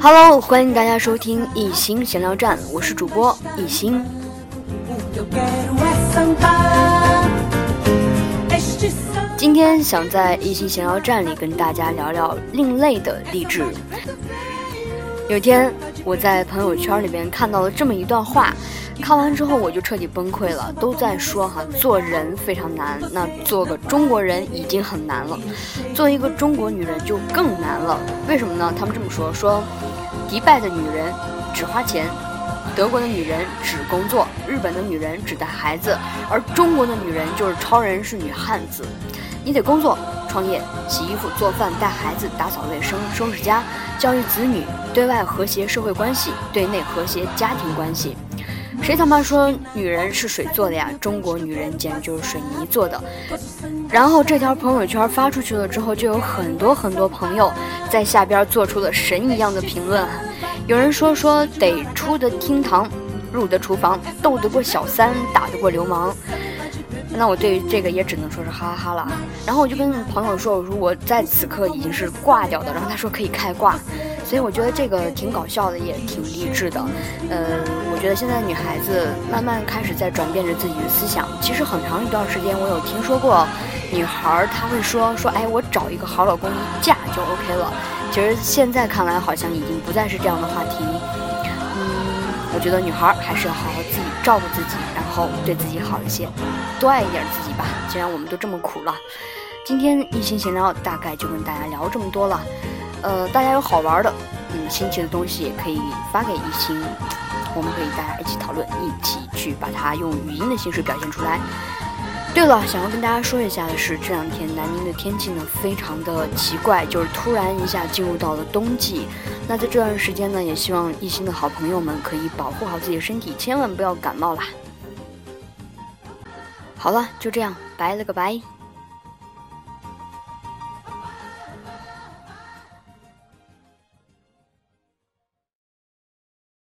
Hello，欢迎大家收听一心闲聊站，我是主播一心。今天想在一心闲聊站里跟大家聊聊另类的励志。有天我在朋友圈里边看到了这么一段话。看完之后我就彻底崩溃了，都在说哈做人非常难，那做个中国人已经很难了，做一个中国女人就更难了。为什么呢？他们这么说：说，迪拜的女人只花钱，德国的女人只工作，日本的女人只带孩子，而中国的女人就是超人，是女汉子。你得工作、创业、洗衣服、做饭、带孩子、打扫卫生、收拾家、教育子女，对外和谐社会关系，对内和谐家庭关系。谁他妈说女人是水做的呀？中国女人简直就是水泥做的。然后这条朋友圈发出去了之后，就有很多很多朋友在下边做出了神一样的评论。有人说说得出得厅堂，入得厨房，斗得过小三，打得过流氓。那我对于这个也只能说是哈哈哈了。然后我就跟朋友说，如果在此刻已经是挂掉的，然后他说可以开挂。所以我觉得这个挺搞笑的，也挺励志的。呃，我觉得现在女孩子慢慢开始在转变着自己的思想。其实很长一段时间，我有听说过女孩她会说说，哎，我找一个好老公一嫁就 OK 了。其实现在看来，好像已经不再是这样的话题。我觉得女孩还是要好好自己照顾自己，然后对自己好一些，多爱一点自己吧。既然我们都这么苦了，今天一心闲聊大概就跟大家聊这么多了。呃，大家有好玩的，嗯，新奇的东西也可以发给一心，我们可以大家一起讨论，一起去把它用语音的形式表现出来。对了，想要跟大家说一下的是，这两天南宁的天气呢非常的奇怪，就是突然一下进入到了冬季。那在这段时间呢，也希望一心的好朋友们可以保护好自己的身体，千万不要感冒啦。好了，就这样，拜了个拜。